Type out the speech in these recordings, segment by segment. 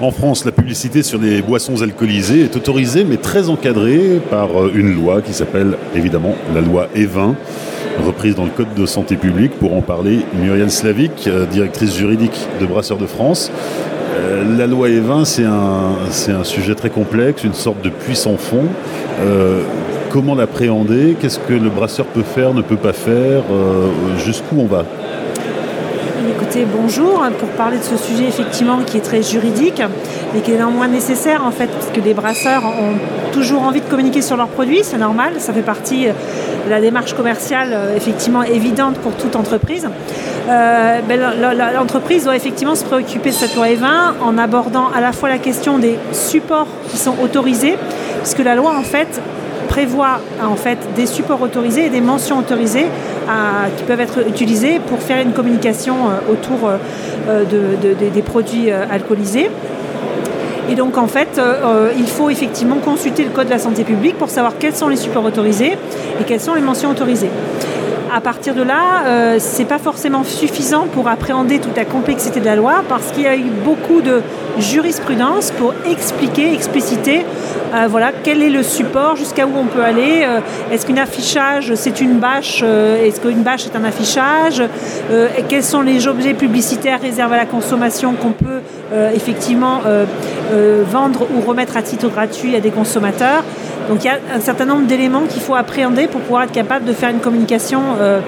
En France, la publicité sur les boissons alcoolisées est autorisée, mais très encadrée par euh, une loi qui s'appelle évidemment la loi E20, reprise dans le Code de santé publique. Pour en parler, Muriel Slavik, euh, directrice juridique de Brasseurs de France. Euh, la loi E20, c'est un, un, sujet très complexe, une sorte de puissant fond. comment l'appréhender? Qu'est-ce que le brasseur peut faire, ne peut pas faire? Jusqu'où on va? Écoutez, bonjour, pour parler de ce sujet effectivement qui est très juridique, mais qui est néanmoins nécessaire en fait, parce les brasseurs ont toujours envie de communiquer sur leurs produits, c'est normal, ça fait partie de la démarche commerciale euh, effectivement évidente pour toute entreprise. Euh, ben, l'entreprise doit effectivement se préoccuper de cette loi E20 en abordant à la fois la question des supports qui sont autorisés, puisque la loi en fait prévoit en fait des supports autorisés et des mentions autorisées qui peuvent être utilisés pour faire une communication euh, autour euh, des produits euh, alcoolisés. Et donc en fait, il faut effectivement consulter le Code de la santé publique pour savoir quels sont les supports autorisés et quelles sont les mentions autorisées à partir de là, euh, ce n'est pas forcément suffisant pour appréhender toute la complexité de la loi parce qu'il y a eu beaucoup de jurisprudence pour expliquer, expliciter euh, voilà, quel est le support, jusqu'à où on peut aller. Euh, est-ce qu'un affichage, c'est une bâche Est-ce qu'une bâche est un affichage Quels sont les objets publicitaires réservés à la consommation qu'on peut effectivement vendre ou remettre à titre gratuit à des consommateurs donc il y a un certain nombre d'éléments qu'il faut appréhender pour pouvoir être capable de faire une communication euh,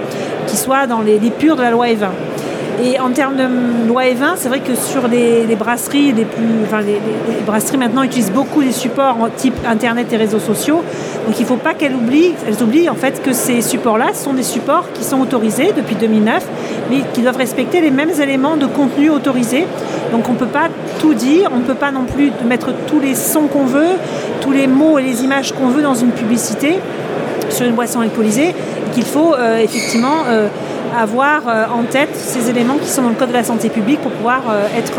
qui soit dans les, purs de la loi E20. Et en termes de loi E20, c'est vrai que sur les, brasseries, les, plus, enfin les, brasseries maintenant utilisent beaucoup des supports type Internet et réseaux sociaux. Donc il ne faut pas qu'elles oublient, elles oublient en fait que ces supports-là sont des supports qui sont autorisés depuis 2009, mais qui doivent respecter les mêmes éléments de contenu autorisés. Donc on ne peut pas tout dire, on ne peut pas non plus mettre tous les sons qu'on veut, tous les mots et les images qu'on veut dans une publicité sur une boisson alcoolisée, qu'il faut euh, effectivement euh, avoir euh, en tête ces éléments qui sont dans le Code de la santé publique pour pouvoir être,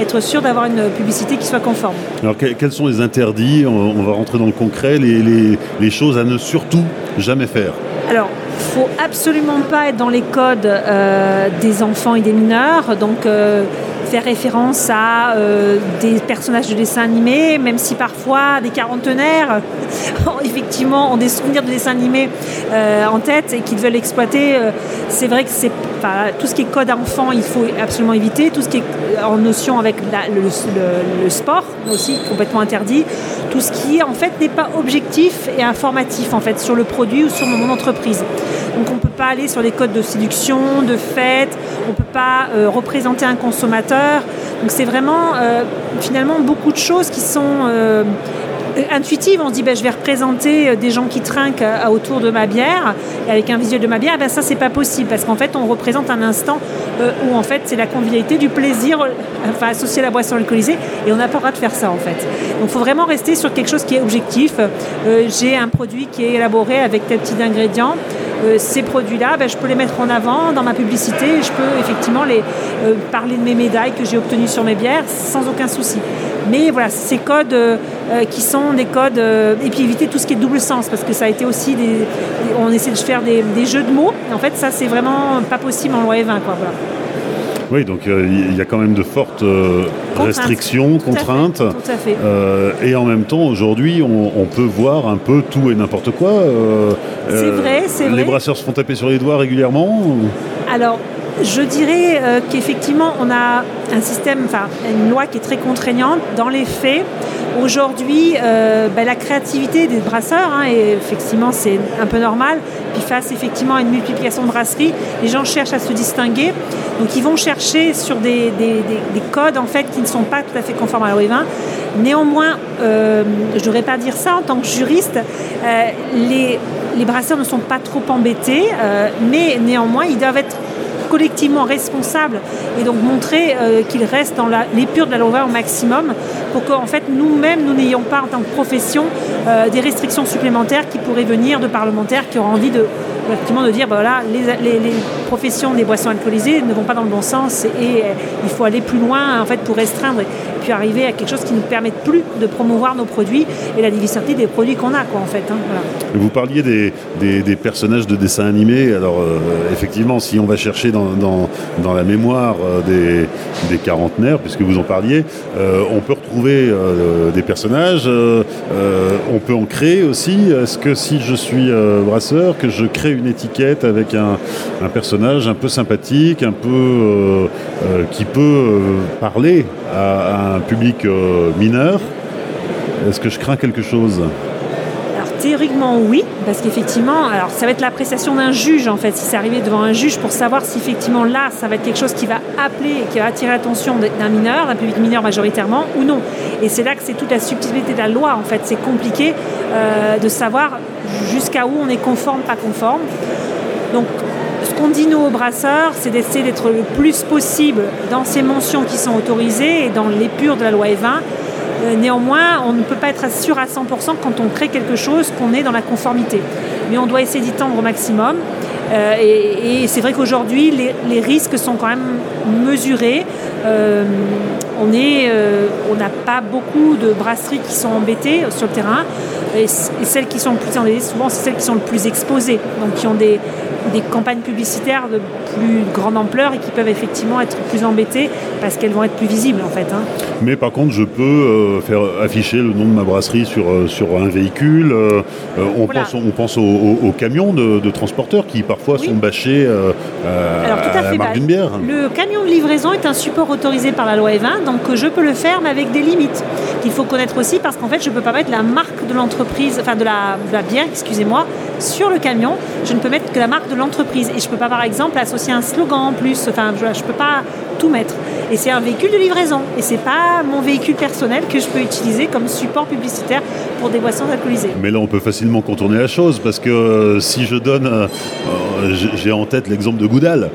être sûr d'avoir une publicité qui soit conforme. Alors quels sont les interdits? On, va rentrer dans le concret, les, les, choses à ne surtout jamais faire alors, il ne faut absolument pas être dans les codes des enfants et des mineurs. Donc, faire référence à euh, des personnages de dessins animés, même si parfois des quarantenaires, effectivement, ont des souvenirs de dessins animés euh, en tête et qu'ils veulent exploiter. Euh, c'est vrai que c'est tout ce qui est code enfant, il faut absolument éviter. Tout ce qui est en notion avec le, sport aussi complètement interdit. Tout ce qui en fait n'est pas objectif et informatif en fait sur le produit ou sur mon entreprise. Donc pas aller sur les codes de séduction, de fête, on ne peut pas représenter un consommateur. Donc c'est vraiment finalement beaucoup de choses qui sont intuitive. On se dit, ben, je vais représenter euh, des gens qui trinquent euh, autour de ma bière, avec un visuel de ma bière. Ben, ça, c'est pas possible parce qu'en fait, on représente un instant euh, où en fait, c'est la convivialité, du plaisir, enfin, associé à la boisson alcoolisée, et on n'a pas le droit de faire ça en fait. Donc, il faut vraiment rester sur quelque chose qui est objectif. J'ai un produit qui est élaboré avec tel petit ingrédient. Ces produits-là, ben, je peux les mettre en avant dans ma publicité. Je peux effectivement les, parler de mes médailles que j'ai obtenues sur mes bières sans aucun souci. Mais voilà, ces codes qui sont des codes, euh, et puis éviter tout ce qui est double sens, parce que ça a été aussi des. on essaie de faire des, jeux de mots. en fait, ça, c'est vraiment pas possible en loi E20. Quoi, Oui, donc euh, il y a quand même de fortes euh, restrictions, contraintes. tout à fait. et en même temps, aujourd'hui, on, peut voir un peu tout et n'importe quoi. c'est vrai, c'est vrai. Les brasseurs se font taper sur les doigts régulièrement Alors, je dirais qu'effectivement, on a un système, enfin, une loi qui est très contraignante. Dans les faits, Aujourd'hui, euh, ben, la créativité des brasseurs, hein, et effectivement c'est un peu normal, puis face effectivement à une multiplication de brasseries, les gens cherchent à se distinguer, donc ils vont chercher sur des, codes en fait qui ne sont pas tout à fait conformes à l'OE20. Néanmoins, euh, je ne devrais pas dire ça en tant que juriste, euh, les, les, brasseurs ne sont pas trop embêtés, mais néanmoins ils doivent être collectivement responsables et donc montrer euh, qu'ils restent dans l'épure de la loi au maximum pour qu'en fait nous-mêmes, nous n'ayons pas en tant que profession euh, des restrictions supplémentaires qui pourraient venir de parlementaires qui auraient envie de, dire ben les, professions des boissons alcoolisées ne vont pas dans le bon sens et, euh, il faut aller plus loin en fait pour restreindre. Arriver à quelque chose qui nous permette plus de promouvoir nos produits et la diversité des produits qu'on a, quoi, en fait. Hein, vous parliez des, des, personnages de dessins animés. Alors, euh, effectivement, si on va chercher dans, dans, la mémoire euh, des, des, quarantenaires, puisque vous en parliez, euh, on peut retrouver des personnages, on peut en créer aussi. Est-ce que si je suis brasseur, que je crée une étiquette avec un, un personnage un peu sympathique, un peu qui peut parler à, un public mineur, est-ce que je crains quelque chose? Théoriquement, oui, parce qu'effectivement, alors ça va être l'appréciation d'un juge en fait, si c'est arrivé devant un juge pour savoir si effectivement là, ça va être quelque chose qui va appeler qui va attirer l'attention d'un mineur, d'un public mineur majoritairement, ou non. Et c'est là que c'est toute la subtilité de la loi en fait. C'est compliqué euh, de savoir jusqu'à où on est conforme, pas conforme. Donc, qu'on dit nous aux brasseurs, c'est d'essayer d'être le plus possible dans ces mentions qui sont autorisées et dans l'épure de la loi E20 euh, néanmoins, on ne peut pas être sûr à 100% quand on crée quelque chose qu'on est dans la conformité. Mais on doit essayer d'y tendre au maximum. Euh, et, c'est vrai qu'aujourd'hui, les, risques sont quand même mesurés. Euh, on n'a pas beaucoup de brasseries qui sont embêtées sur le terrain. Et, celles qui sont le plus embêtées, souvent, c'est celles qui sont le plus exposées. Donc, qui ont des, des campagnes publicitaires de plus grande ampleur et qui peuvent effectivement être plus embêtées parce qu'elles vont être plus visibles en fait. Hein. Mais par contre, je peux euh, faire afficher le nom de ma brasserie sur, euh, sur un véhicule. Euh, on, pense, on pense aux, camions de, transporteurs qui parfois sont bâchés Alors, tout à, fait, marque d'une bière. Le camion de livraison est un support autorisé par la loi E20, donc je peux le faire mais avec des limites qu'il faut connaître aussi parce qu'en fait je ne peux pas mettre la marque de l'entreprise, enfin de la, de la bière, excusez-moi, sur le camion. Je ne peux mettre que la marque de l'entreprise. Et je ne peux pas, par exemple, associer un slogan en plus. Enfin, je ne peux pas tout mettre. Et c'est un véhicule de livraison. Et c'est pas mon véhicule personnel que je peux utiliser comme support publicitaire pour des boissons alcoolisées. Mais là, on peut facilement contourner la chose parce que euh, si je donne, euh, euh, j'ai en tête l'exemple de Goudal.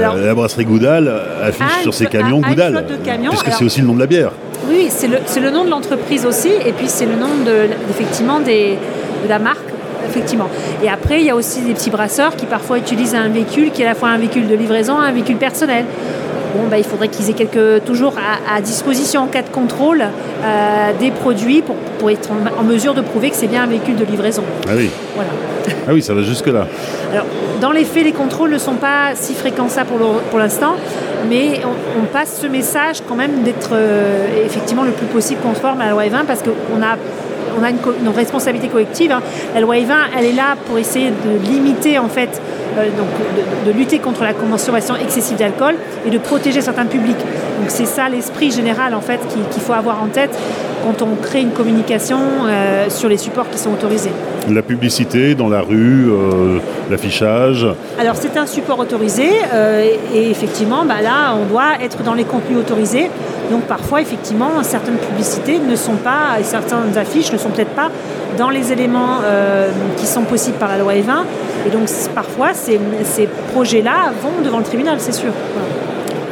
La brasserie Goudal affiche ah, sur ses camions Goudal, puisque c'est aussi le nom de la bière. Oui, c'est le, le, nom de l'entreprise aussi, et puis c'est le nom de, effectivement des, de la marque effectivement. Et après, il y a aussi des petits brasseurs qui parfois utilisent un véhicule qui est à la fois un véhicule de livraison et un véhicule personnel. Bon, bah, il faudrait qu'ils aient quelques, toujours à, disposition en cas de contrôle euh, des produits pour, pour, être en, mesure de prouver que c'est bien un véhicule de livraison. Ah oui. Voilà. Ah oui, ça va jusque-là. Alors, dans les faits, les contrôles ne sont pas si fréquents ça pour, l'instant, mais on, passe ce message quand même d'être euh, effectivement le plus possible conforme à la loi 20 parce qu'on a on a une, responsabilité collective. Hein. La loi E20, elle est là pour essayer de limiter en fait euh, donc de, lutter contre la consommation excessive d'alcool et de protéger certains publics. Donc c'est ça l'esprit général en fait qu'il faut avoir en tête quand on crée une communication euh, sur les supports qui sont autorisés. La publicité dans la rue, euh, l'affichage Alors c'est un support autorisé et, effectivement bah, là on doit être dans les contenus autorisés. Donc parfois effectivement certaines publicités ne sont pas et certaines affiches ne sont peut-être pas dans les éléments qui sont possibles par la loi E20 et donc parfois, ces, projets-là vont devant le tribunal, c'est sûr.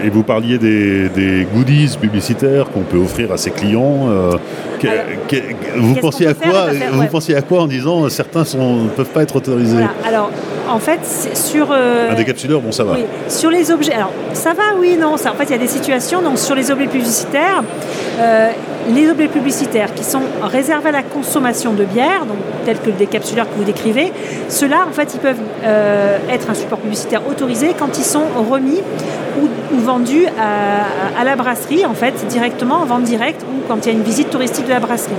Et vous parliez des, goodies publicitaires qu'on peut offrir à ses clients. Euh, vous pensiez à quoi Vous pensiez à quoi en disant certains ne peuvent pas être autorisés Alors, en fait, sur euh, un décapsuleur, bon, ça va. Sur les objets, alors ça va, oui, non. Ça, en fait, il y a des situations. Donc, sur les objets publicitaires, euh, les objets publicitaires qui sont réservés à la consommation de bière, donc tels que le décapsuleur que vous décrivez, ceux-là, en fait, ils peuvent euh, être un support publicitaire autorisé quand ils sont remis ou, vendus à, la brasserie, en fait, directement en vente directe ou quand il y a une visite touristique de la brasserie.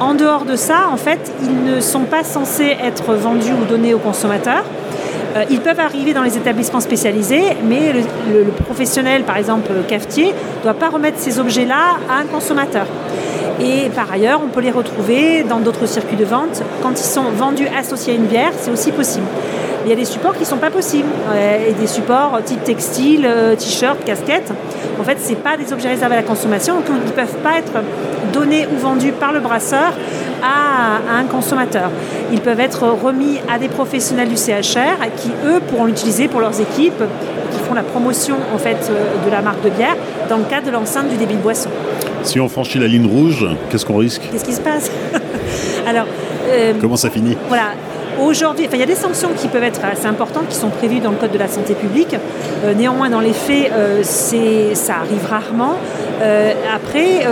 En dehors de ça, en fait, ils ne sont pas censés être vendus ou donnés aux consommateurs. Euh, ils peuvent arriver dans les établissements spécialisés, mais le, professionnel, par exemple cafetier, ne doit pas remettre ces objets-là à un consommateur. Et par ailleurs, on peut les retrouver dans d'autres circuits de vente. Quand ils sont vendus associés à une bière, c'est aussi possible. Il y a des supports qui ne sont pas possibles. et des supports type textile, euh, t-shirt, casquette. En fait, ce pas des objets réservés à la consommation, donc ils ne peuvent pas être donnés ou vendus par le brasseur à, un consommateur. Ils peuvent être remis à des professionnels du CHR qui, eux, pourront l'utiliser pour leurs équipes qui font la promotion en fait, euh, de la marque de bière dans le cadre de l'enceinte du débit de boisson. Si on franchit la ligne rouge, qu'est-ce qu'on risque? Qu'est-ce qui se passe? Alors, euh, Comment ça finit? Voilà. Aujourd'hui, il y a des sanctions qui peuvent être assez importantes, qui sont prévues dans le Code de la santé publique. Euh, néanmoins, dans les faits, euh, ça arrive rarement. Euh, après,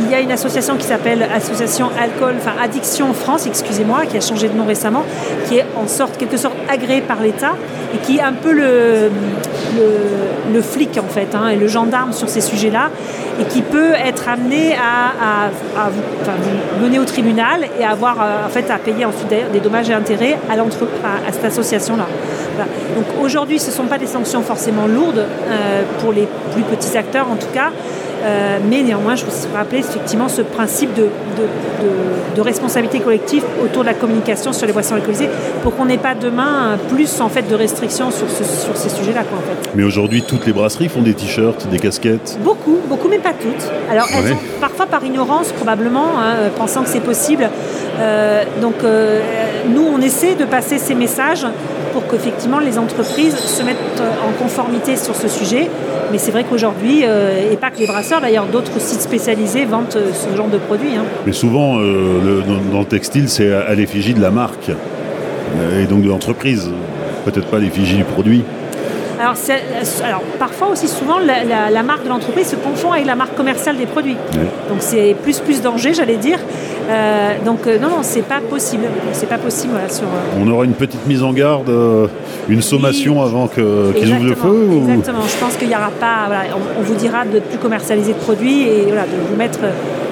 il y a une association qui s'appelle Association Alcool, enfin Addiction France, excusez-moi, qui a changé de nom récemment, qui est en sorte, quelque sorte agréée par l'État et qui est un peu le, le, flic en fait, hein, et le gendarme sur ces sujets-là, et qui peut être amené à, vous, mener au tribunal et avoir en fait à payer ensuite des dommages et intérêts à, cette association-là. Donc aujourd'hui, ce ne sont pas des sanctions forcément lourdes euh, pour les plus petits acteurs en tout cas, euh, mais néanmoins, je vous rappeler effectivement ce principe de, de, responsabilité collective autour de la communication sur les boissons alcoolisées pour qu'on n'ait pas demain plus en fait de restrictions sur, sur ces sujets-là. en fait. Mais aujourd'hui, toutes les brasseries font des t-shirts, des casquettes Beaucoup, beaucoup, mais pas toutes. Alors, elles ont, parfois par ignorance, probablement, hein, pensant que c'est possible. Euh, donc, nous, on essaie de passer ces messages pour qu'effectivement les entreprises se mettent en conformité sur ce sujet. Mais c'est vrai qu'aujourd'hui, euh, et pas que les brasseurs, d'ailleurs d'autres sites spécialisés vendent euh, ce genre de produits. Hein. Mais souvent, euh, dans, le textile, c'est à, l'effigie de la marque et donc de l'entreprise, peut-être pas l'effigie du produit. Alors, alors, parfois aussi souvent la, marque de l'entreprise se confond avec la marque commerciale des produits. Donc c'est plus plus danger, j'allais dire. Euh, donc euh, non, non, c'est pas possible. C'est pas possible. sur, euh, On aura une petite mise en garde, une sommation avant qu'ils ouvrent le feu Exactement. Je pense qu'il n'y aura pas. on, vous dira de ne plus commercialiser de produits et voilà, de vous mettre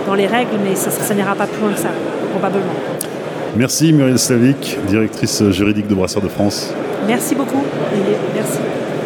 dans les règles, mais ça, ça, n'ira pas plus loin que ça, probablement. Merci Muriel Slavik, directrice juridique de Brasseurs de France. Merci beaucoup. Merci.